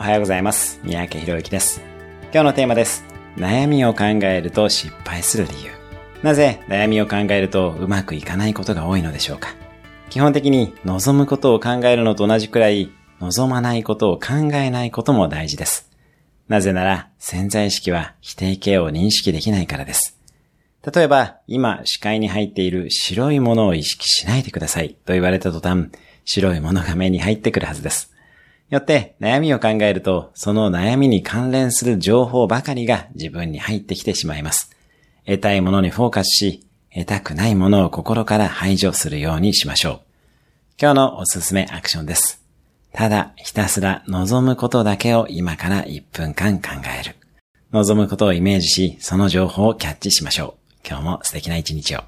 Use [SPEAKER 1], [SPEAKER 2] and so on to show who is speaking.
[SPEAKER 1] おはようございます。三宅博之です。今日のテーマです。悩みを考えると失敗する理由。なぜ悩みを考えるとうまくいかないことが多いのでしょうか？基本的に望むことを考えるのと同じくらい、望まないことを考えないことも大事です。なぜなら潜在意識は否定形を認識できないからです。例えば、今視界に入っている白いものを意識しないでくださいと言われた途端、白いものが目に入ってくるはずです。よって悩みを考えると、その悩みに関連する情報ばかりが自分に入ってきてしまいます。得たいものにフォーカスし、得たくないものを心から排除するようにしましょう。今日のおすすめアクションです。ただひたすら望むことだけを今から1分間考える。望むことをイメージし、その情報をキャッチしましょう。今日も素敵な一日を。